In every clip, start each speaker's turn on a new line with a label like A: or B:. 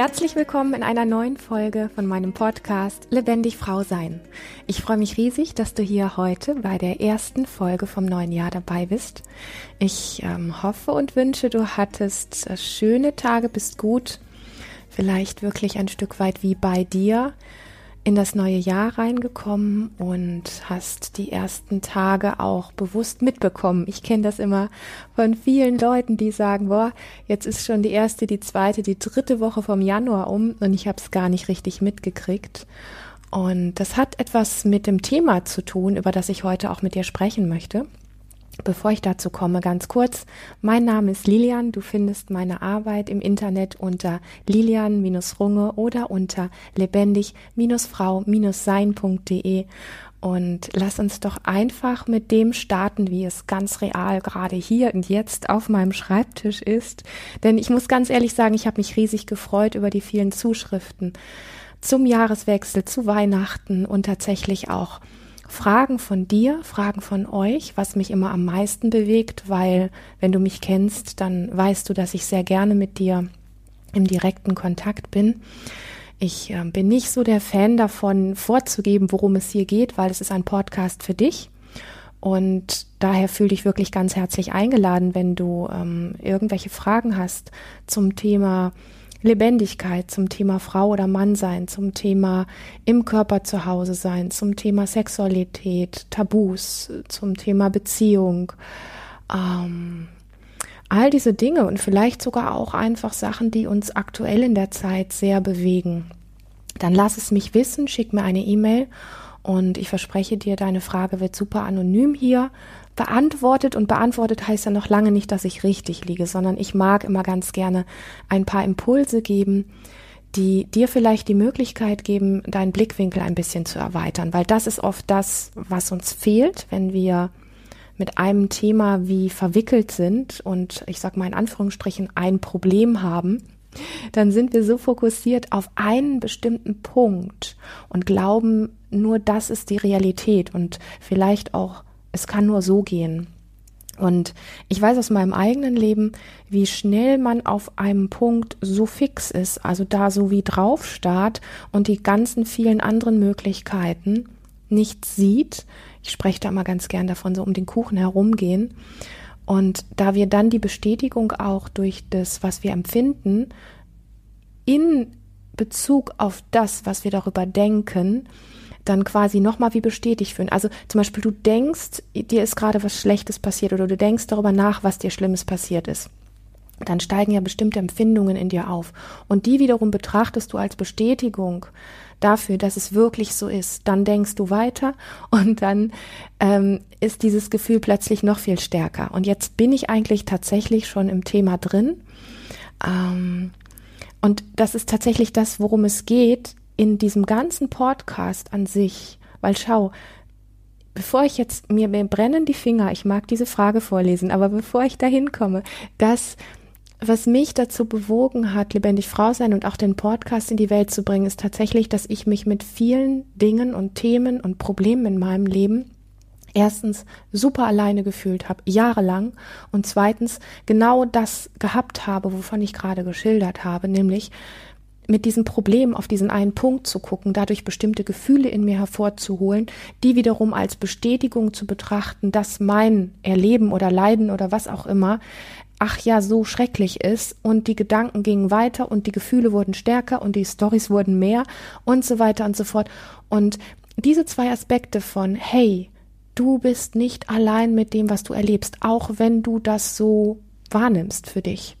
A: Herzlich willkommen in einer neuen Folge von meinem Podcast Lebendig Frau Sein. Ich freue mich riesig, dass du hier heute bei der ersten Folge vom neuen Jahr dabei bist. Ich ähm, hoffe und wünsche, du hattest äh, schöne Tage, bist gut, vielleicht wirklich ein Stück weit wie bei dir in das neue Jahr reingekommen und hast die ersten Tage auch bewusst mitbekommen. Ich kenne das immer von vielen Leuten, die sagen, boah, jetzt ist schon die erste, die zweite, die dritte Woche vom Januar um und ich habe es gar nicht richtig mitgekriegt. Und das hat etwas mit dem Thema zu tun, über das ich heute auch mit dir sprechen möchte. Bevor ich dazu komme, ganz kurz. Mein Name ist Lilian. Du findest meine Arbeit im Internet unter lilian-runge oder unter lebendig-frau-sein.de. Und lass uns doch einfach mit dem starten, wie es ganz real gerade hier und jetzt auf meinem Schreibtisch ist. Denn ich muss ganz ehrlich sagen, ich habe mich riesig gefreut über die vielen Zuschriften zum Jahreswechsel, zu Weihnachten und tatsächlich auch Fragen von dir, Fragen von euch, was mich immer am meisten bewegt, weil wenn du mich kennst, dann weißt du, dass ich sehr gerne mit dir im direkten Kontakt bin. Ich äh, bin nicht so der Fan davon, vorzugeben, worum es hier geht, weil es ist ein Podcast für dich. Und daher fühle dich wirklich ganz herzlich eingeladen, wenn du ähm, irgendwelche Fragen hast zum Thema Lebendigkeit, zum Thema Frau oder Mann sein, zum Thema im Körper zu Hause sein, zum Thema Sexualität, Tabus, zum Thema Beziehung, ähm, all diese Dinge und vielleicht sogar auch einfach Sachen, die uns aktuell in der Zeit sehr bewegen. Dann lass es mich wissen, schick mir eine E-Mail und ich verspreche dir, deine Frage wird super anonym hier beantwortet. Und beantwortet heißt ja noch lange nicht, dass ich richtig liege, sondern ich mag immer ganz gerne ein paar Impulse geben, die dir vielleicht die Möglichkeit geben, deinen Blickwinkel ein bisschen zu erweitern, weil das ist oft das, was uns fehlt, wenn wir mit einem Thema wie verwickelt sind und ich sag mal in Anführungsstrichen ein Problem haben, dann sind wir so fokussiert auf einen bestimmten Punkt und glauben, nur das ist die Realität. Und vielleicht auch es kann nur so gehen. Und ich weiß aus meinem eigenen Leben, wie schnell man auf einem Punkt so fix ist, also da so wie drauf starrt und die ganzen vielen anderen Möglichkeiten nicht sieht. Ich spreche da mal ganz gern davon, so um den Kuchen herumgehen. Und da wir dann die Bestätigung auch durch das, was wir empfinden, in Bezug auf das, was wir darüber denken, dann quasi nochmal wie bestätigt fühlen. Also zum Beispiel, du denkst, dir ist gerade was Schlechtes passiert oder du denkst darüber nach, was dir Schlimmes passiert ist. Dann steigen ja bestimmte Empfindungen in dir auf. Und die wiederum betrachtest du als Bestätigung dafür, dass es wirklich so ist. Dann denkst du weiter und dann ähm, ist dieses Gefühl plötzlich noch viel stärker. Und jetzt bin ich eigentlich tatsächlich schon im Thema drin. Ähm, und das ist tatsächlich das, worum es geht, in diesem ganzen Podcast an sich, weil schau, bevor ich jetzt, mir, mir brennen die Finger, ich mag diese Frage vorlesen, aber bevor ich dahin komme, das, was mich dazu bewogen hat, lebendig Frau sein und auch den Podcast in die Welt zu bringen, ist tatsächlich, dass ich mich mit vielen Dingen und Themen und Problemen in meinem Leben erstens super alleine gefühlt habe, jahrelang, und zweitens genau das gehabt habe, wovon ich gerade geschildert habe, nämlich mit diesem Problem auf diesen einen Punkt zu gucken, dadurch bestimmte Gefühle in mir hervorzuholen, die wiederum als Bestätigung zu betrachten, dass mein Erleben oder Leiden oder was auch immer, ach ja, so schrecklich ist und die Gedanken gingen weiter und die Gefühle wurden stärker und die Stories wurden mehr und so weiter und so fort. Und diese zwei Aspekte von, hey, du bist nicht allein mit dem, was du erlebst, auch wenn du das so wahrnimmst für dich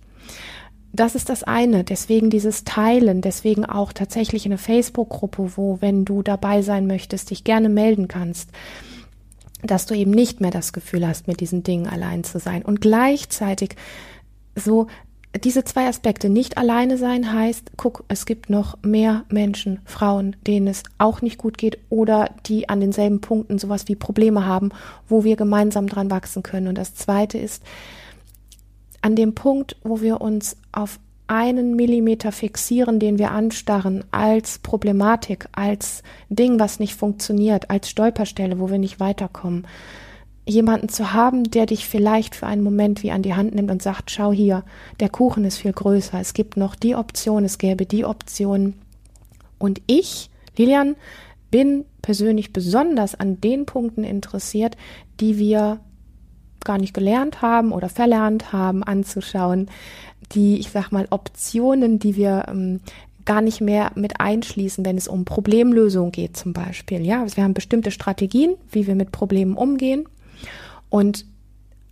A: das ist das eine. Deswegen dieses Teilen, deswegen auch tatsächlich eine Facebook-Gruppe, wo, wenn du dabei sein möchtest, dich gerne melden kannst, dass du eben nicht mehr das Gefühl hast, mit diesen Dingen allein zu sein. Und gleichzeitig so diese zwei Aspekte nicht alleine sein heißt, guck, es gibt noch mehr Menschen, Frauen, denen es auch nicht gut geht oder die an denselben Punkten sowas wie Probleme haben, wo wir gemeinsam dran wachsen können. Und das zweite ist, an dem Punkt, wo wir uns auf einen Millimeter fixieren, den wir anstarren, als Problematik, als Ding, was nicht funktioniert, als Stolperstelle, wo wir nicht weiterkommen. jemanden zu haben, der dich vielleicht für einen Moment wie an die Hand nimmt und sagt, schau hier, der Kuchen ist viel größer, es gibt noch die Option, es gäbe die Option. Und ich, Lilian, bin persönlich besonders an den Punkten interessiert, die wir gar nicht gelernt haben oder verlernt haben anzuschauen, die, ich sag mal, Optionen, die wir ähm, gar nicht mehr mit einschließen, wenn es um Problemlösung geht zum Beispiel. Ja, also wir haben bestimmte Strategien, wie wir mit Problemen umgehen und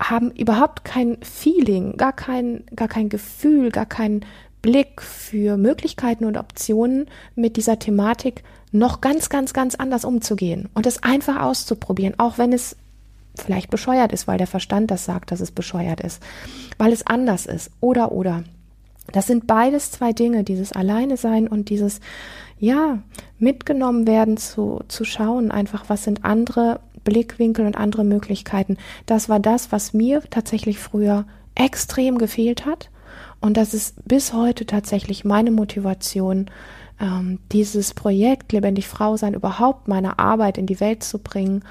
A: haben überhaupt kein Feeling, gar kein, gar kein Gefühl, gar keinen Blick für Möglichkeiten und Optionen mit dieser Thematik noch ganz, ganz, ganz anders umzugehen und es einfach auszuprobieren, auch wenn es vielleicht bescheuert ist, weil der Verstand das sagt, dass es bescheuert ist, weil es anders ist oder oder. Das sind beides zwei Dinge, dieses Alleine sein und dieses, ja, mitgenommen werden zu, zu schauen, einfach, was sind andere Blickwinkel und andere Möglichkeiten. Das war das, was mir tatsächlich früher extrem gefehlt hat. Und das ist bis heute tatsächlich meine Motivation, ähm, dieses Projekt Lebendig Frau sein, überhaupt meine Arbeit in die Welt zu bringen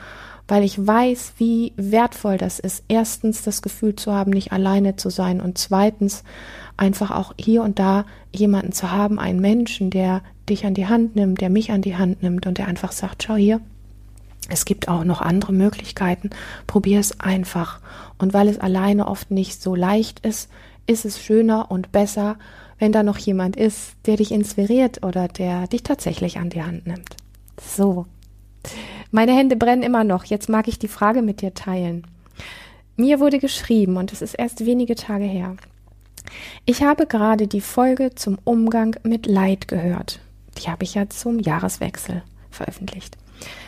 A: weil ich weiß, wie wertvoll das ist. Erstens das Gefühl zu haben, nicht alleine zu sein und zweitens einfach auch hier und da jemanden zu haben, einen Menschen, der dich an die Hand nimmt, der mich an die Hand nimmt und der einfach sagt, schau hier, es gibt auch noch andere Möglichkeiten, probier es einfach. Und weil es alleine oft nicht so leicht ist, ist es schöner und besser, wenn da noch jemand ist, der dich inspiriert oder der dich tatsächlich an die Hand nimmt. So. Meine Hände brennen immer noch. Jetzt mag ich die Frage mit dir teilen. Mir wurde geschrieben, und es ist erst wenige Tage her. Ich habe gerade die Folge zum Umgang mit Leid gehört. Die habe ich ja zum Jahreswechsel veröffentlicht.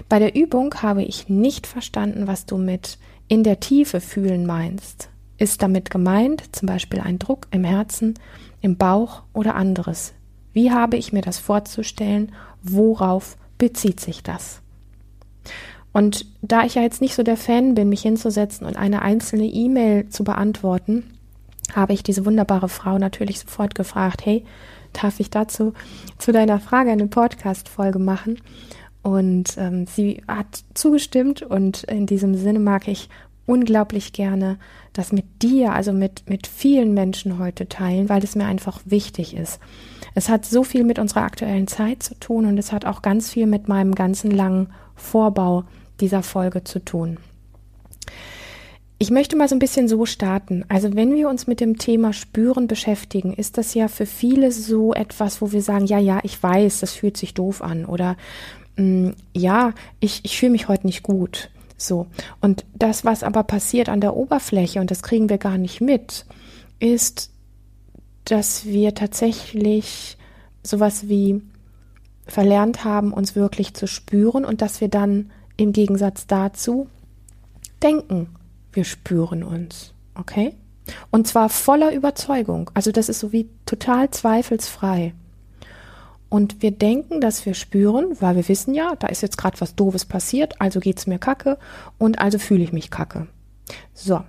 A: Bei der Übung habe ich nicht verstanden, was du mit in der Tiefe fühlen meinst. Ist damit gemeint zum Beispiel ein Druck im Herzen, im Bauch oder anderes? Wie habe ich mir das vorzustellen? Worauf bezieht sich das? Und da ich ja jetzt nicht so der Fan bin, mich hinzusetzen und eine einzelne E-Mail zu beantworten, habe ich diese wunderbare Frau natürlich sofort gefragt, hey, darf ich dazu zu deiner Frage eine Podcast-Folge machen? Und ähm, sie hat zugestimmt und in diesem Sinne mag ich unglaublich gerne das mit dir, also mit, mit vielen Menschen heute teilen, weil es mir einfach wichtig ist. Es hat so viel mit unserer aktuellen Zeit zu tun und es hat auch ganz viel mit meinem ganzen langen Vorbau dieser Folge zu tun. Ich möchte mal so ein bisschen so starten. Also wenn wir uns mit dem Thema Spüren beschäftigen, ist das ja für viele so etwas, wo wir sagen, ja, ja, ich weiß, das fühlt sich doof an oder mm, ja, ich, ich fühle mich heute nicht gut. So. Und das, was aber passiert an der Oberfläche, und das kriegen wir gar nicht mit, ist, dass wir tatsächlich sowas wie verlernt haben, uns wirklich zu spüren und dass wir dann im Gegensatz dazu denken, wir spüren uns. Okay? Und zwar voller Überzeugung. Also das ist so wie total zweifelsfrei. Und wir denken, dass wir spüren, weil wir wissen ja, da ist jetzt gerade was Doofes passiert, also geht es mir kacke und also fühle ich mich kacke. So,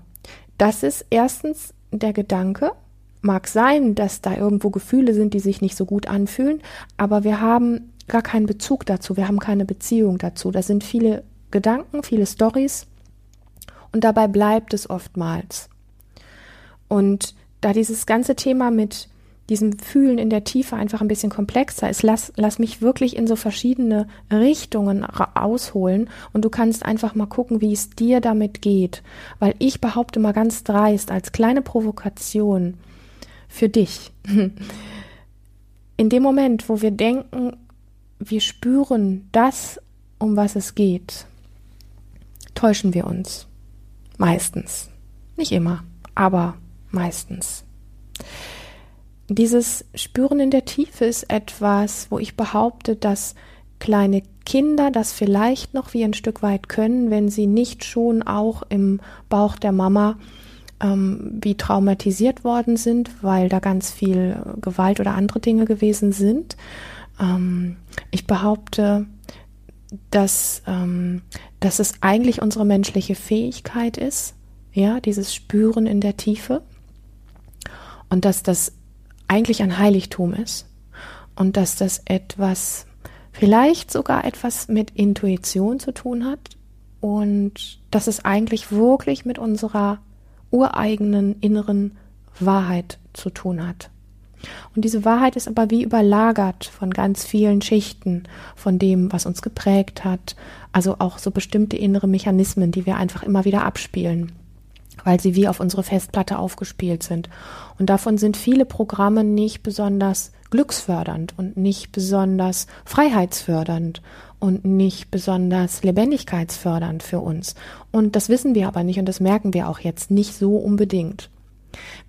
A: das ist erstens der Gedanke. Mag sein, dass da irgendwo Gefühle sind, die sich nicht so gut anfühlen, aber wir haben gar keinen Bezug dazu, wir haben keine Beziehung dazu. Da sind viele Gedanken, viele Stories und dabei bleibt es oftmals. Und da dieses ganze Thema mit diesem Fühlen in der Tiefe einfach ein bisschen komplexer ist, lass, lass mich wirklich in so verschiedene Richtungen ausholen und du kannst einfach mal gucken, wie es dir damit geht. Weil ich behaupte mal ganz dreist als kleine Provokation für dich. In dem Moment, wo wir denken, wir spüren das, um was es geht, täuschen wir uns. Meistens. Nicht immer, aber meistens. Dieses Spüren in der Tiefe ist etwas, wo ich behaupte, dass kleine Kinder das vielleicht noch wie ein Stück weit können, wenn sie nicht schon auch im Bauch der Mama ähm, wie traumatisiert worden sind, weil da ganz viel Gewalt oder andere Dinge gewesen sind. Ähm, ich behaupte, dass, ähm, dass es eigentlich unsere menschliche Fähigkeit ist, ja, dieses Spüren in der Tiefe. Und dass das eigentlich ein Heiligtum ist. Und dass das etwas, vielleicht sogar etwas mit Intuition zu tun hat, und dass es eigentlich wirklich mit unserer ureigenen inneren Wahrheit zu tun hat. Und diese Wahrheit ist aber wie überlagert von ganz vielen Schichten, von dem, was uns geprägt hat, also auch so bestimmte innere Mechanismen, die wir einfach immer wieder abspielen, weil sie wie auf unsere Festplatte aufgespielt sind. Und davon sind viele Programme nicht besonders glücksfördernd und nicht besonders freiheitsfördernd und nicht besonders lebendigkeitsfördernd für uns. Und das wissen wir aber nicht und das merken wir auch jetzt nicht so unbedingt.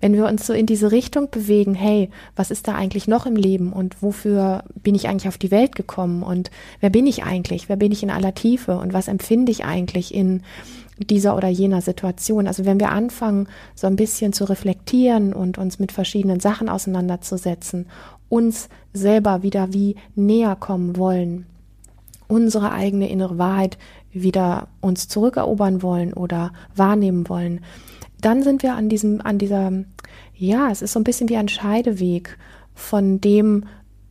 A: Wenn wir uns so in diese Richtung bewegen, hey, was ist da eigentlich noch im Leben und wofür bin ich eigentlich auf die Welt gekommen und wer bin ich eigentlich, wer bin ich in aller Tiefe und was empfinde ich eigentlich in dieser oder jener Situation. Also wenn wir anfangen, so ein bisschen zu reflektieren und uns mit verschiedenen Sachen auseinanderzusetzen, uns selber wieder wie näher kommen wollen, unsere eigene innere Wahrheit wieder uns zurückerobern wollen oder wahrnehmen wollen, dann sind wir an diesem, an dieser, ja, es ist so ein bisschen wie ein Scheideweg von dem,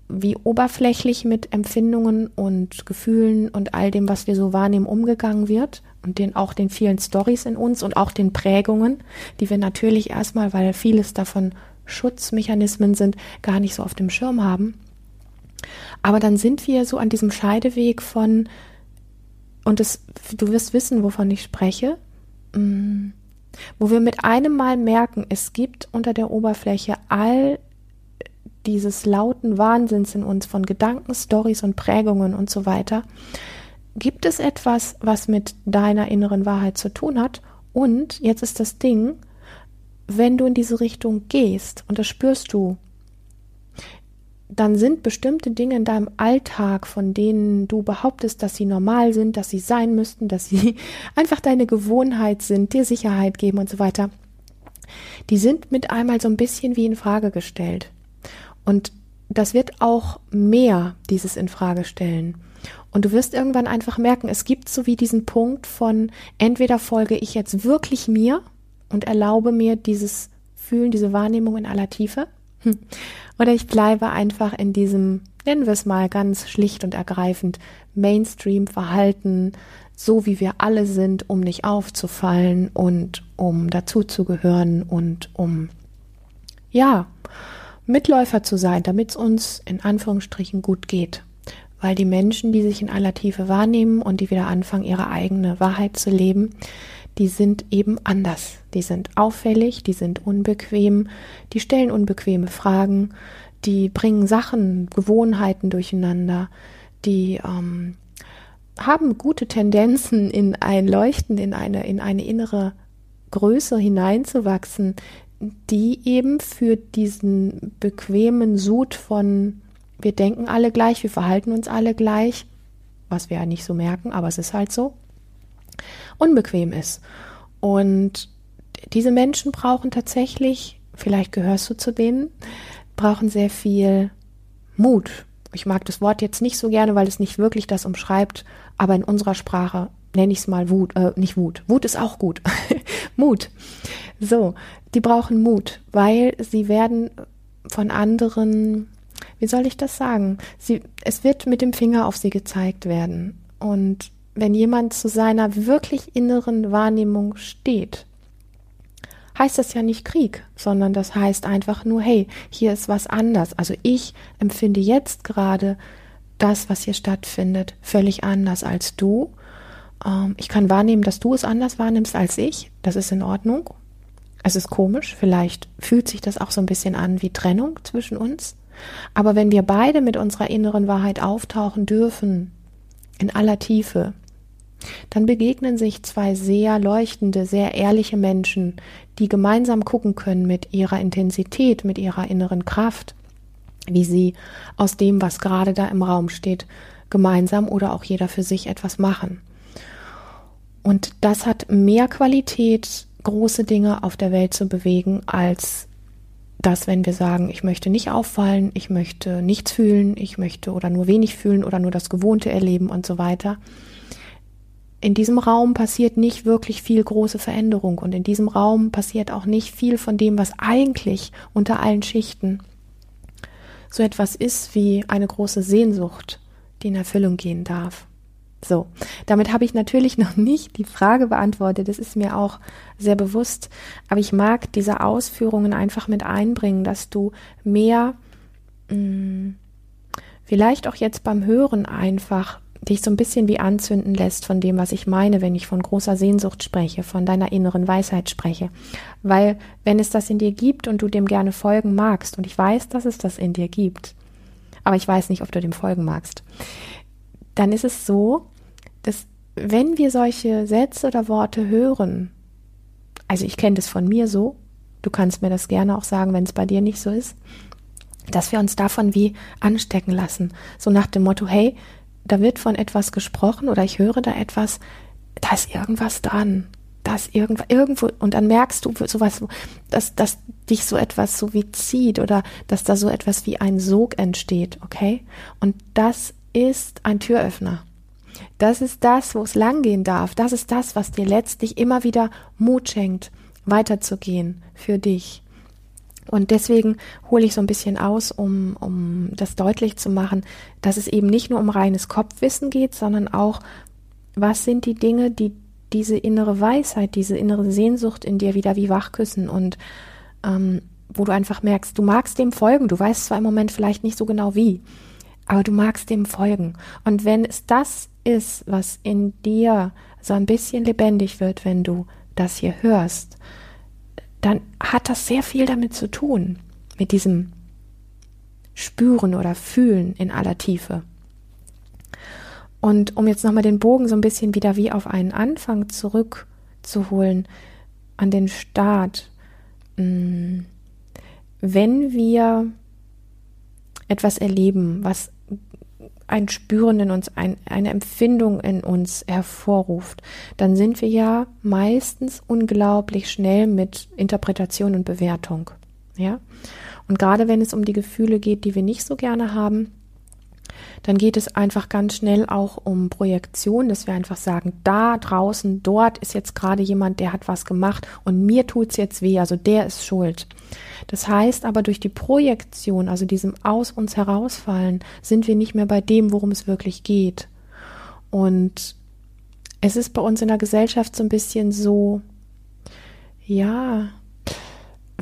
A: wie oberflächlich mit Empfindungen und Gefühlen und all dem, was wir so wahrnehmen, umgegangen wird und den auch den vielen Stories in uns und auch den Prägungen, die wir natürlich erstmal, weil vieles davon Schutzmechanismen sind, gar nicht so auf dem Schirm haben. Aber dann sind wir so an diesem Scheideweg von, und das, du wirst wissen, wovon ich spreche, mm, wo wir mit einem Mal merken, es gibt unter der Oberfläche all dieses lauten Wahnsinns in uns von Gedanken, Stories und Prägungen und so weiter. Gibt es etwas, was mit deiner inneren Wahrheit zu tun hat? Und jetzt ist das Ding, wenn du in diese Richtung gehst, und das spürst du dann sind bestimmte Dinge in deinem Alltag, von denen du behauptest, dass sie normal sind, dass sie sein müssten, dass sie einfach deine Gewohnheit sind, dir Sicherheit geben und so weiter, die sind mit einmal so ein bisschen wie in Frage gestellt. Und das wird auch mehr, dieses in Frage stellen. Und du wirst irgendwann einfach merken, es gibt so wie diesen Punkt von entweder folge ich jetzt wirklich mir und erlaube mir dieses Fühlen, diese Wahrnehmung in aller Tiefe. Oder ich bleibe einfach in diesem, nennen wir es mal ganz schlicht und ergreifend, Mainstream-Verhalten, so wie wir alle sind, um nicht aufzufallen und um dazuzugehören und um, ja, Mitläufer zu sein, damit es uns in Anführungsstrichen gut geht. Weil die Menschen, die sich in aller Tiefe wahrnehmen und die wieder anfangen, ihre eigene Wahrheit zu leben, die sind eben anders. Die sind auffällig, die sind unbequem, die stellen unbequeme Fragen, die bringen Sachen, Gewohnheiten durcheinander, die ähm, haben gute Tendenzen, in ein Leuchten, in eine, in eine innere Größe hineinzuwachsen, die eben für diesen bequemen Sud von wir denken alle gleich, wir verhalten uns alle gleich, was wir ja nicht so merken, aber es ist halt so, unbequem ist. Und diese Menschen brauchen tatsächlich, vielleicht gehörst du zu denen, brauchen sehr viel Mut. Ich mag das Wort jetzt nicht so gerne, weil es nicht wirklich das umschreibt, aber in unserer Sprache nenne ich es mal Wut, äh, nicht Wut. Wut ist auch gut. Mut. So, die brauchen Mut, weil sie werden von anderen, wie soll ich das sagen? Sie, es wird mit dem Finger auf sie gezeigt werden. Und wenn jemand zu seiner wirklich inneren Wahrnehmung steht, heißt das ja nicht Krieg, sondern das heißt einfach nur, hey, hier ist was anders. Also ich empfinde jetzt gerade das, was hier stattfindet, völlig anders als du. Ähm, ich kann wahrnehmen, dass du es anders wahrnimmst als ich. Das ist in Ordnung. Es ist komisch. Vielleicht fühlt sich das auch so ein bisschen an wie Trennung zwischen uns. Aber wenn wir beide mit unserer inneren Wahrheit auftauchen dürfen, in aller Tiefe, dann begegnen sich zwei sehr leuchtende, sehr ehrliche Menschen, die gemeinsam gucken können mit ihrer Intensität, mit ihrer inneren Kraft, wie sie aus dem, was gerade da im Raum steht, gemeinsam oder auch jeder für sich etwas machen. Und das hat mehr Qualität, große Dinge auf der Welt zu bewegen, als das, wenn wir sagen, ich möchte nicht auffallen, ich möchte nichts fühlen, ich möchte oder nur wenig fühlen oder nur das Gewohnte erleben und so weiter in diesem Raum passiert nicht wirklich viel große Veränderung und in diesem Raum passiert auch nicht viel von dem, was eigentlich unter allen Schichten so etwas ist wie eine große Sehnsucht, die in Erfüllung gehen darf. So, damit habe ich natürlich noch nicht die Frage beantwortet, das ist mir auch sehr bewusst, aber ich mag diese Ausführungen einfach mit einbringen, dass du mehr mh, mm, vielleicht auch jetzt beim Hören einfach dich so ein bisschen wie anzünden lässt von dem, was ich meine, wenn ich von großer Sehnsucht spreche, von deiner inneren Weisheit spreche. Weil wenn es das in dir gibt und du dem gerne folgen magst, und ich weiß, dass es das in dir gibt, aber ich weiß nicht, ob du dem folgen magst, dann ist es so, dass wenn wir solche Sätze oder Worte hören, also ich kenne das von mir so, du kannst mir das gerne auch sagen, wenn es bei dir nicht so ist, dass wir uns davon wie anstecken lassen. So nach dem Motto, hey, da wird von etwas gesprochen oder ich höre da etwas, da ist irgendwas dran. Da ist irgendwo, irgendwo, und dann merkst du sowas, dass, dass dich so etwas so wie zieht oder dass da so etwas wie ein Sog entsteht, okay? Und das ist ein Türöffner. Das ist das, wo es langgehen darf. Das ist das, was dir letztlich immer wieder Mut schenkt, weiterzugehen für dich. Und deswegen hole ich so ein bisschen aus, um, um das deutlich zu machen, dass es eben nicht nur um reines Kopfwissen geht, sondern auch, was sind die Dinge, die diese innere Weisheit, diese innere Sehnsucht in dir wieder wie wachküssen und ähm, wo du einfach merkst, du magst dem folgen, du weißt zwar im Moment vielleicht nicht so genau wie, aber du magst dem folgen. Und wenn es das ist, was in dir so ein bisschen lebendig wird, wenn du das hier hörst, dann hat das sehr viel damit zu tun, mit diesem Spüren oder Fühlen in aller Tiefe. Und um jetzt nochmal den Bogen so ein bisschen wieder wie auf einen Anfang zurückzuholen, an den Start, mm, wenn wir etwas erleben, was ein Spüren in uns, ein, eine Empfindung in uns hervorruft, dann sind wir ja meistens unglaublich schnell mit Interpretation und Bewertung. Ja? Und gerade wenn es um die Gefühle geht, die wir nicht so gerne haben, dann geht es einfach ganz schnell auch um Projektion, dass wir einfach sagen, da draußen, dort ist jetzt gerade jemand, der hat was gemacht und mir tut's jetzt weh, also der ist schuld. Das heißt aber durch die Projektion, also diesem aus uns herausfallen, sind wir nicht mehr bei dem, worum es wirklich geht. Und es ist bei uns in der Gesellschaft so ein bisschen so, ja,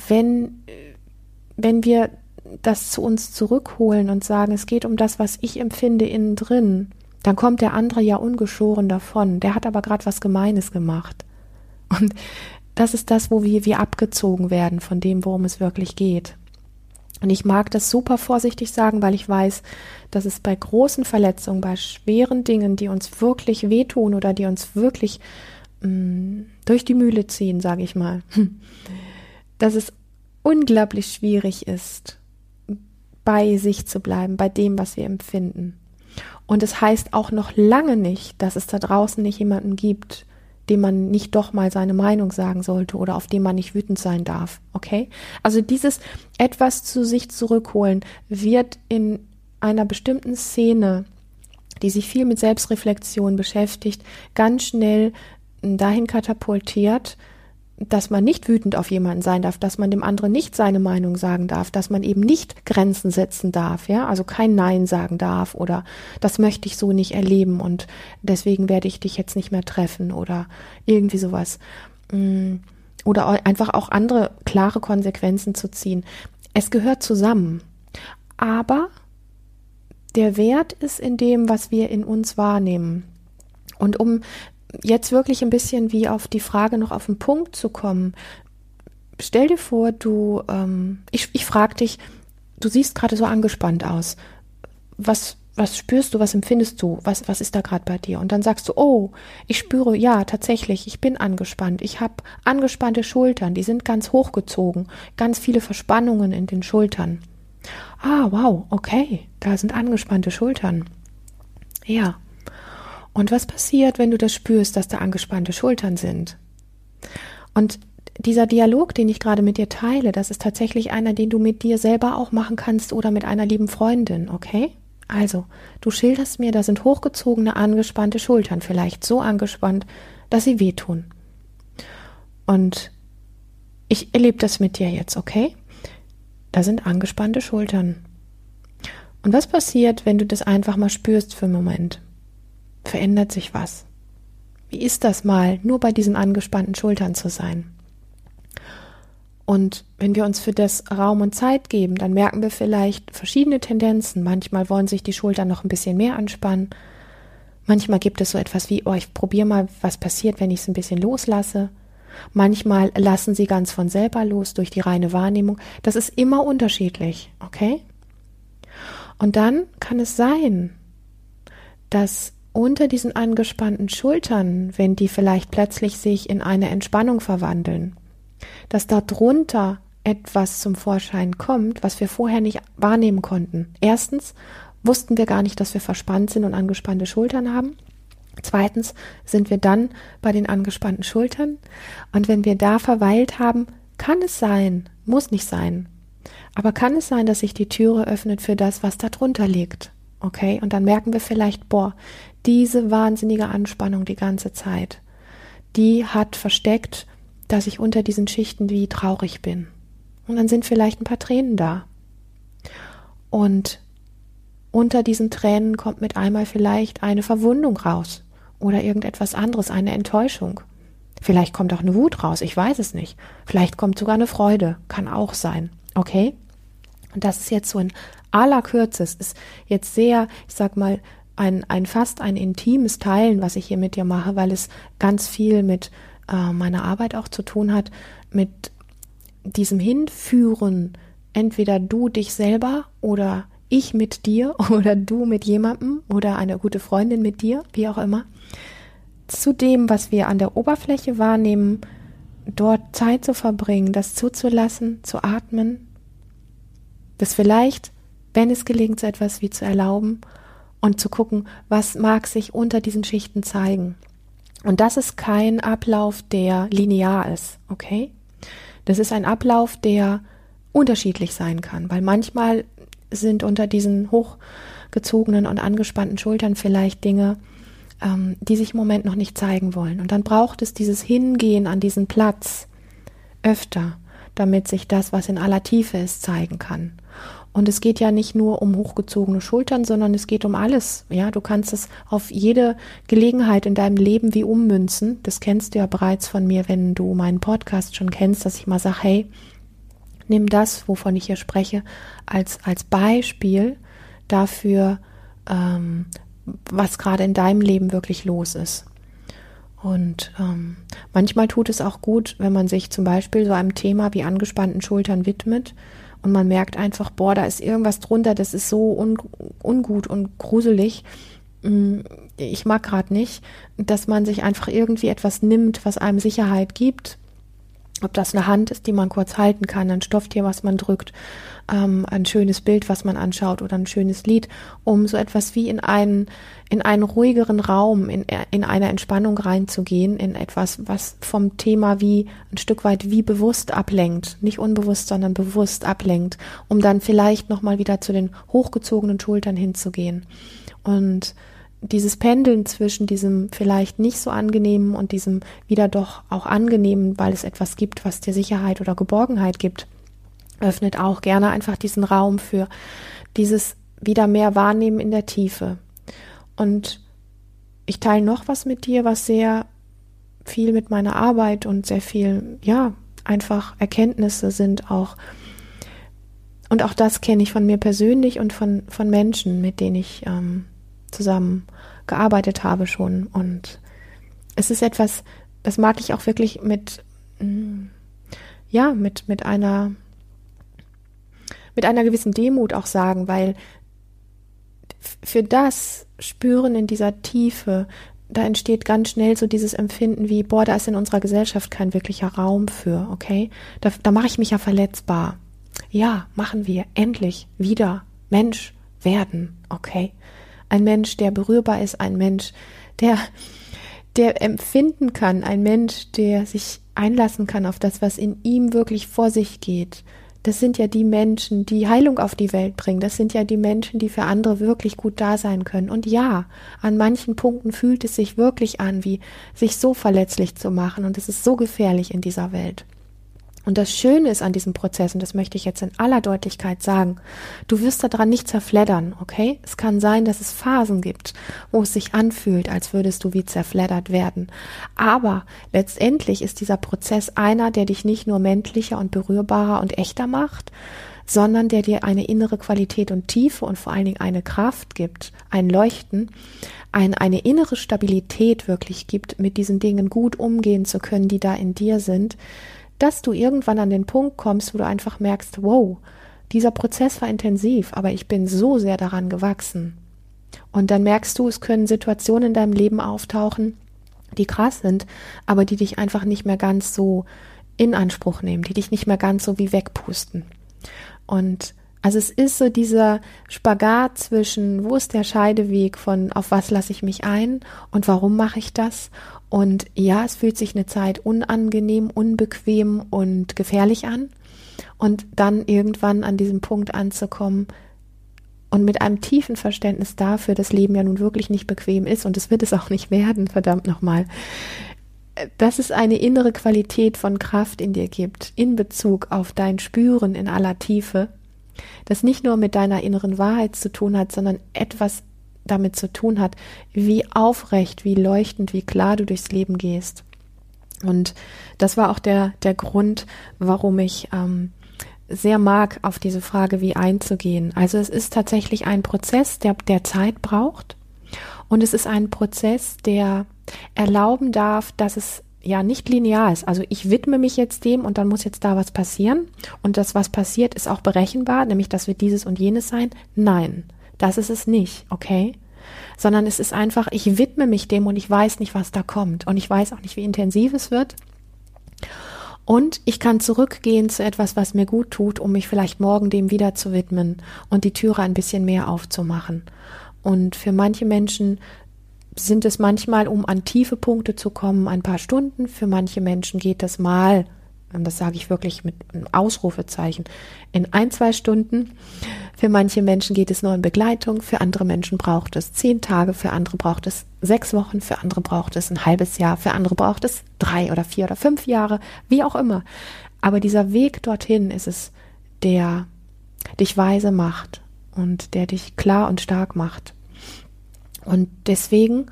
A: wenn, wenn wir das zu uns zurückholen und sagen, es geht um das, was ich empfinde innen drin, dann kommt der andere ja ungeschoren davon. Der hat aber gerade was Gemeines gemacht. Und das ist das, wo wir, wir abgezogen werden von dem, worum es wirklich geht. Und ich mag das super vorsichtig sagen, weil ich weiß, dass es bei großen Verletzungen, bei schweren Dingen, die uns wirklich wehtun oder die uns wirklich mh, mm, durch die Mühle ziehen, sage ich mal, dass es unglaublich schwierig ist, bei sich zu bleiben, bei dem, was wir empfinden. Und es heißt auch noch lange nicht, dass es da draußen nicht jemanden gibt, dem man nicht doch mal seine Meinung sagen sollte oder auf dem man nicht wütend sein darf. Okay? Also dieses etwas zu sich zurückholen wird in einer bestimmten Szene, die sich viel mit Selbstreflexion beschäftigt, ganz schnell dahin katapultiert, dass man nicht wütend auf jemanden sein darf, dass man dem anderen nicht seine Meinung sagen darf, dass man eben nicht Grenzen setzen darf, ja, also kein Nein sagen darf oder das möchte ich so nicht erleben und deswegen werde ich dich jetzt nicht mehr treffen oder irgendwie sowas. Mm, oder einfach auch andere klare Konsequenzen zu ziehen. Es gehört zusammen. Aber der Wert ist in dem, was wir in uns wahrnehmen. Und um jetzt wirklich ein bisschen wie auf die Frage noch auf den Punkt zu kommen. Stell dir vor, du, ähm, ich, ich frage dich, du siehst gerade so angespannt aus. Was, was spürst du, was empfindest du, was, was ist da gerade bei dir? Und dann sagst du, oh, ich spüre, ja, tatsächlich, ich bin angespannt. Ich habe angespannte Schultern, die sind ganz hochgezogen, ganz viele Verspannungen in den Schultern. Ah, wow, okay, da sind angespannte Schultern. Ja, und was passiert, wenn du das spürst, dass da angespannte Schultern sind? Und dieser Dialog, den ich gerade mit dir teile, das ist tatsächlich einer, den du mit dir selber auch machen kannst oder mit einer lieben Freundin, okay? Also, du schilderst mir, da sind hochgezogene, angespannte Schultern, vielleicht so angespannt, dass sie wehtun. Und ich erlebe das mit dir jetzt, okay? Da sind angespannte Schultern. Und was passiert, wenn du das einfach mal spürst für einen Moment? Verändert sich was. Wie ist das mal, nur bei diesen angespannten Schultern zu sein? Und wenn wir uns für das Raum und Zeit geben, dann merken wir vielleicht verschiedene Tendenzen. Manchmal wollen sich die Schultern noch ein bisschen mehr anspannen. Manchmal gibt es so etwas wie, oh, ich probiere mal, was passiert, wenn ich es ein bisschen loslasse. Manchmal lassen sie ganz von selber los durch die reine Wahrnehmung. Das ist immer unterschiedlich, okay? Und dann kann es sein, dass unter diesen angespannten Schultern, wenn die vielleicht plötzlich sich in eine Entspannung verwandeln, dass darunter etwas zum Vorschein kommt, was wir vorher nicht wahrnehmen konnten. Erstens wussten wir gar nicht, dass wir verspannt sind und angespannte Schultern haben. Zweitens sind wir dann bei den angespannten Schultern. Und wenn wir da verweilt haben, kann es sein, muss nicht sein, aber kann es sein, dass sich die Türe öffnet für das, was da drunter liegt. Okay? Und dann merken wir vielleicht, boah, diese wahnsinnige Anspannung die ganze Zeit, die hat versteckt, dass ich unter diesen Schichten wie traurig bin. Und dann sind vielleicht ein paar Tränen da. Und unter diesen Tränen kommt mit einmal vielleicht eine Verwundung raus oder irgendetwas anderes, eine Enttäuschung. Vielleicht kommt auch eine Wut raus, ich weiß es nicht. Vielleicht kommt sogar eine Freude, kann auch sein. Okay? Und das ist jetzt so in aller Kürze. Es ist jetzt sehr, ich sag mal, ein, ein fast ein intimes Teilen, was ich hier mit dir mache, weil es ganz viel mit äh, meiner Arbeit auch zu tun hat, mit diesem Hinführen, entweder du dich selber oder ich mit dir oder du mit jemandem oder eine gute Freundin mit dir, wie auch immer, zu dem, was wir an der Oberfläche wahrnehmen, dort Zeit zu verbringen, das zuzulassen, zu atmen, das vielleicht, wenn es gelingt, so etwas wie zu erlauben und zu gucken, was mag sich unter diesen Schichten zeigen. Und das ist kein Ablauf, der linear ist, okay? Das ist ein Ablauf, der unterschiedlich sein kann, weil manchmal sind unter diesen hochgezogenen und angespannten Schultern vielleicht Dinge, ähm, die sich im Moment noch nicht zeigen wollen. Und dann braucht es dieses Hingehen an diesen Platz öfter, damit sich das, was in aller Tiefe ist, zeigen kann. Und es geht ja nicht nur um hochgezogene Schultern, sondern es geht um alles. Ja, du kannst es auf jede Gelegenheit in deinem Leben wie ummünzen. Das kennst du ja bereits von mir, wenn du meinen Podcast schon kennst, dass ich mal sage, hey, nimm das, wovon ich hier spreche, als, als Beispiel dafür, ähm, was gerade in deinem Leben wirklich los ist. Und ähm, manchmal tut es auch gut, wenn man sich zum Beispiel so einem Thema wie angespannten Schultern widmet und man merkt einfach, boah, da ist irgendwas drunter, das ist so un ungut und gruselig. Mm, ich mag gerade nicht, dass man sich einfach irgendwie etwas nimmt, was einem Sicherheit gibt, ob das eine Hand ist, die man kurz halten kann, ein Stofftier, was man drückt, ähm, ein schönes Bild, was man anschaut oder ein schönes Lied, um so etwas wie in einen, in einen ruhigeren Raum, in, in eine Entspannung reinzugehen, in etwas, was vom Thema wie ein Stück weit wie bewusst ablenkt, nicht unbewusst, sondern bewusst ablenkt, um dann vielleicht nochmal wieder zu den hochgezogenen Schultern hinzugehen. Und dieses Pendeln zwischen diesem vielleicht nicht so angenehmen und diesem wieder doch auch angenehmen, weil es etwas gibt, was dir Sicherheit oder Geborgenheit gibt, öffnet auch gerne einfach diesen Raum für dieses wieder mehr Wahrnehmen in der Tiefe. Und ich teile noch was mit dir, was sehr viel mit meiner Arbeit und sehr viel, ja, einfach Erkenntnisse sind auch. Und auch das kenne ich von mir persönlich und von, von Menschen, mit denen ich ähm, zusammen gearbeitet habe schon. Und es ist etwas, das mag ich auch wirklich mit, mm, ja, mit, mit einer, mit einer gewissen Demut auch sagen, weil für das Spüren in dieser Tiefe, da entsteht ganz schnell so dieses Empfinden wie, boah, da ist in unserer Gesellschaft kein wirklicher Raum für, okay? Da, da mache ich mich ja verletzbar. Ja, machen wir endlich wieder Mensch werden, okay? Ein Mensch, der berührbar ist, ein Mensch, der, der empfinden kann, ein Mensch, der sich einlassen kann auf das, was in ihm wirklich vor sich geht. Das sind ja die Menschen, die Heilung auf die Welt bringen. Das sind ja die Menschen, die für andere wirklich gut da sein können. Und ja, an manchen Punkten fühlt es sich wirklich an, wie sich so verletzlich zu machen. Und es ist so gefährlich in dieser Welt. Und das Schöne ist an diesem Prozess, und das möchte ich jetzt in aller Deutlichkeit sagen, du wirst daran nicht zerfleddern, okay? Es kann sein, dass es Phasen gibt, wo es sich anfühlt, als würdest du wie zerfleddert werden. Aber letztendlich ist dieser Prozess einer, der dich nicht nur menschlicher und berührbarer und echter macht, sondern der dir eine innere Qualität und Tiefe und vor allen Dingen eine Kraft gibt, ein Leuchten, ein, eine innere Stabilität wirklich gibt, mit diesen Dingen gut umgehen zu können, die da in dir sind, dass du irgendwann an den Punkt kommst, wo du einfach merkst, wow, dieser Prozess war intensiv, aber ich bin so sehr daran gewachsen. Und dann merkst du, es können Situationen in deinem Leben auftauchen, die krass sind, aber die dich einfach nicht mehr ganz so in Anspruch nehmen, die dich nicht mehr ganz so wie wegpusten. Und also es ist so dieser Spagat zwischen, wo ist der Scheideweg von, auf was lasse ich mich ein und warum mache ich das und ja, es fühlt sich eine Zeit unangenehm, unbequem und gefährlich an. Und dann irgendwann an diesem Punkt anzukommen und mit einem tiefen Verständnis dafür, dass Leben ja nun wirklich nicht bequem ist und es wird es auch nicht werden, verdammt nochmal, dass es eine innere Qualität von Kraft in dir gibt, in Bezug auf dein Spüren in aller Tiefe, das nicht nur mit deiner inneren Wahrheit zu tun hat, sondern etwas damit zu tun hat, wie aufrecht, wie leuchtend, wie klar du durchs Leben gehst. Und das war auch der, der Grund, warum ich ähm, sehr mag, auf diese Frage wie einzugehen. Also es ist tatsächlich ein Prozess, der, der Zeit braucht. Und es ist ein Prozess, der erlauben darf, dass es ja nicht linear ist. Also ich widme mich jetzt dem und dann muss jetzt da was passieren. Und das, was passiert, ist auch berechenbar, nämlich das wird dieses und jenes sein. Nein, das ist es nicht, okay? Sondern es ist einfach, ich widme mich dem und ich weiß nicht, was da kommt. Und ich weiß auch nicht, wie intensiv es wird. Und ich kann zurückgehen zu etwas, was mir gut tut, um mich vielleicht morgen dem wieder zu widmen und die Türe ein bisschen mehr aufzumachen. Und für manche Menschen sind es manchmal, um an tiefe Punkte zu kommen, ein paar Stunden. Für manche Menschen geht das mal und das sage ich wirklich mit einem Ausrufezeichen, in ein, zwei Stunden. Für manche Menschen geht es nur in Begleitung, für andere Menschen braucht es zehn Tage, für andere braucht es sechs Wochen, für andere braucht es ein halbes Jahr, für andere braucht es drei oder vier oder fünf Jahre, wie auch immer. Aber dieser Weg dorthin ist es, der dich weise macht und der dich klar und stark macht. Und deswegen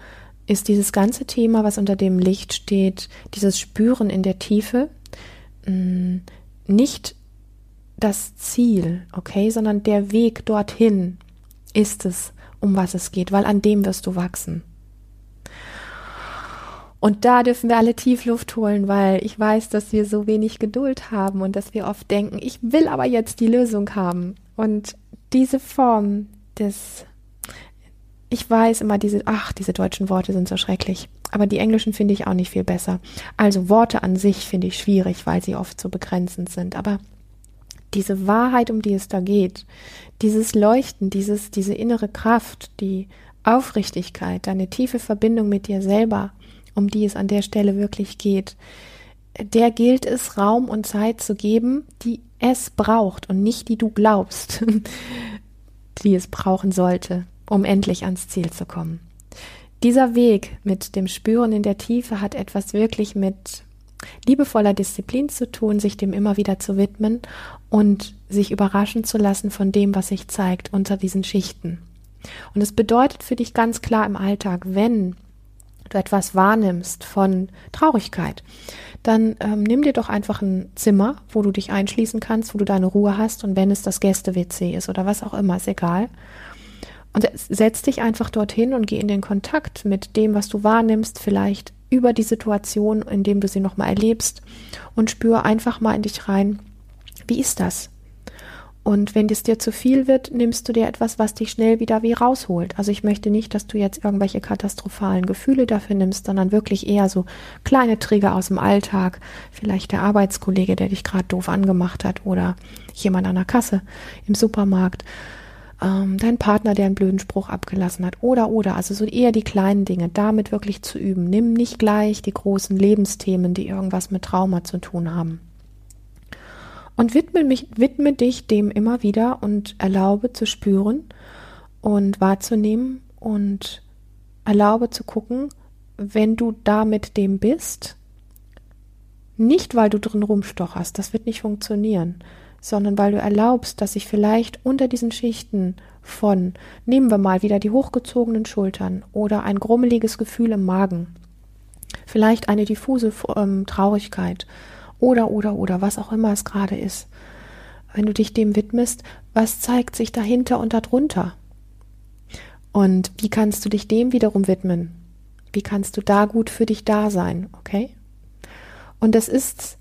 A: ist dieses ganze Thema, was unter dem Licht steht, dieses Spüren in der Tiefe, Mm, nicht das Ziel, okay, sondern der Weg dorthin ist es, um was es geht, weil an dem wirst du wachsen. Und da dürfen wir alle tief Luft holen, weil ich weiß, dass wir so wenig Geduld haben und dass wir oft denken, ich will aber jetzt die Lösung haben. Und diese Form des ich weiß immer diese, ach, diese deutschen Worte sind so schrecklich. Aber die englischen finde ich auch nicht viel besser. Also Worte an sich finde ich schwierig, weil sie oft so begrenzend sind. Aber diese Wahrheit, um die es da geht, dieses Leuchten, dieses, diese innere Kraft, die Aufrichtigkeit, deine tiefe Verbindung mit dir selber, um die es an der Stelle wirklich geht, der gilt es, Raum und Zeit zu geben, die es braucht und nicht die du glaubst, die es brauchen sollte um endlich ans Ziel zu kommen. Dieser Weg mit dem Spüren in der Tiefe hat etwas wirklich mit liebevoller Disziplin zu tun, sich dem immer wieder zu widmen und sich überraschen zu lassen von dem, was sich zeigt unter diesen Schichten. Und es bedeutet für dich ganz klar im Alltag, wenn du etwas wahrnimmst von Traurigkeit, dann ähm, nimm dir doch einfach ein Zimmer, wo du dich einschließen kannst, wo du deine Ruhe hast und wenn es das Gäste-WC ist oder was auch immer, ist egal. Und setz dich einfach dorthin und geh in den Kontakt mit dem, was du wahrnimmst, vielleicht über die Situation, in dem du sie nochmal erlebst und spür einfach mal in dich rein, wie ist das? Und wenn es dir zu viel wird, nimmst du dir etwas, was dich schnell wieder wie rausholt. Also ich möchte nicht, dass du jetzt irgendwelche katastrophalen Gefühle dafür nimmst, sondern wirklich eher so kleine Trigger aus dem Alltag. Vielleicht der Arbeitskollege, der dich gerade doof angemacht hat oder jemand an der Kasse im Supermarkt ähm, dein Partner, der einen blöden Spruch abgelassen hat oder oder, also so eher die kleinen Dinge, damit wirklich zu üben. Nimm nicht gleich die großen Lebensthemen, die irgendwas mit Trauma zu tun haben. Und widme, mich, widme dich dem immer wieder und erlaube zu spüren und wahrzunehmen und erlaube zu gucken, wenn du da mit dem bist, Nicht, weil du drin rumstocherst, das wird nicht funktionieren, sondern weil du erlaubst, dass sich vielleicht unter diesen Schichten von, nehmen wir mal wieder die hochgezogenen Schultern oder ein grummeliges Gefühl im Magen, vielleicht eine diffuse ähm, Traurigkeit oder, oder, oder, was auch immer es gerade ist. Wenn du dich dem widmest, was zeigt sich dahinter und darunter? Und wie kannst du dich dem wiederum widmen? Wie kannst du da gut für dich da sein? Okay? Und das ist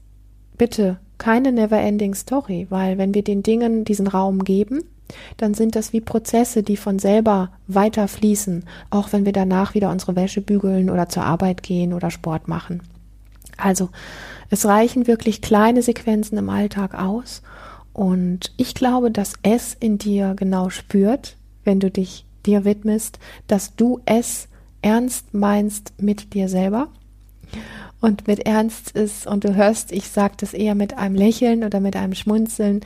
A: bitte keine never-ending Story, weil wenn wir den Dingen diesen Raum geben, dann sind das wie Prozesse, die von selber weiter fließen, auch wenn wir danach wieder unsere Wäsche bügeln oder zur Arbeit gehen oder Sport machen. Also, es reichen wirklich kleine Sequenzen im Alltag aus und ich glaube, dass es in dir genau spürt, wenn du dich dir widmest, dass du es ernst meinst mit dir selber und mit Ernst ist und du hörst, ich sage das eher mit einem Lächeln oder mit einem Schmunzeln,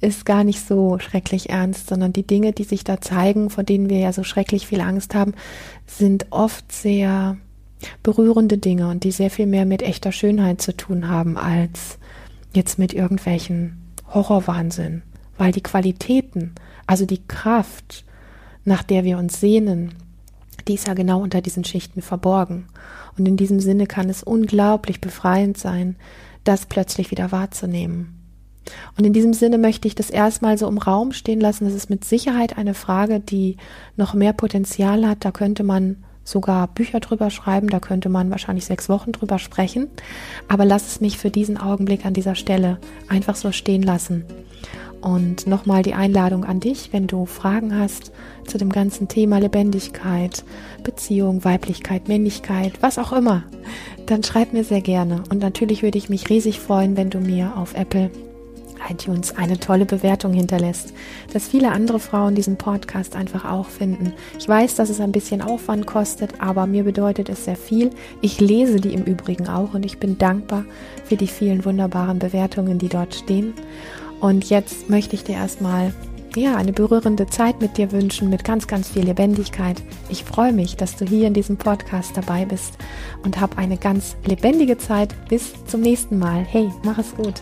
A: ist gar nicht so schrecklich ernst, sondern die Dinge, die sich da zeigen, vor denen wir ja so schrecklich viel Angst haben, sind oft sehr berührende Dinge und die sehr viel mehr mit echter Schönheit zu tun haben als jetzt mit irgendwelchen Horrorwahnsinn, weil die Qualitäten, also die Kraft, nach der wir uns sehnen, die ist ja genau unter diesen Schichten verborgen. Und in diesem Sinne kann es unglaublich befreiend sein, das plötzlich wieder wahrzunehmen. Und in diesem Sinne möchte ich das erstmal so im Raum stehen lassen. Das ist mit Sicherheit eine Frage, die noch mehr Potenzial hat. Da könnte man sogar Bücher drüber schreiben, da könnte man wahrscheinlich sechs Wochen drüber sprechen. Aber lass es mich für diesen Augenblick an dieser Stelle einfach so stehen lassen. Und nochmal die Einladung an dich, wenn du Fragen hast zu dem ganzen Thema Lebendigkeit, Beziehung, Weiblichkeit, Männlichkeit, was auch immer, dann schreib mir sehr gerne. Und natürlich würde ich mich riesig freuen, wenn du mir auf Apple iTunes eine tolle Bewertung hinterlässt, dass viele andere Frauen diesen Podcast einfach auch finden. Ich weiß, dass es ein bisschen Aufwand kostet, aber mir bedeutet es sehr viel. Ich lese die im Übrigen auch und ich bin dankbar für die vielen wunderbaren Bewertungen, die dort stehen. Und jetzt möchte ich dir erstmal ja, eine berührende Zeit mit dir wünschen, mit ganz, ganz viel Lebendigkeit. Ich freue mich, dass du hier in diesem Podcast dabei bist und hab eine ganz lebendige Zeit. Bis zum nächsten Mal. Hey, mach es gut.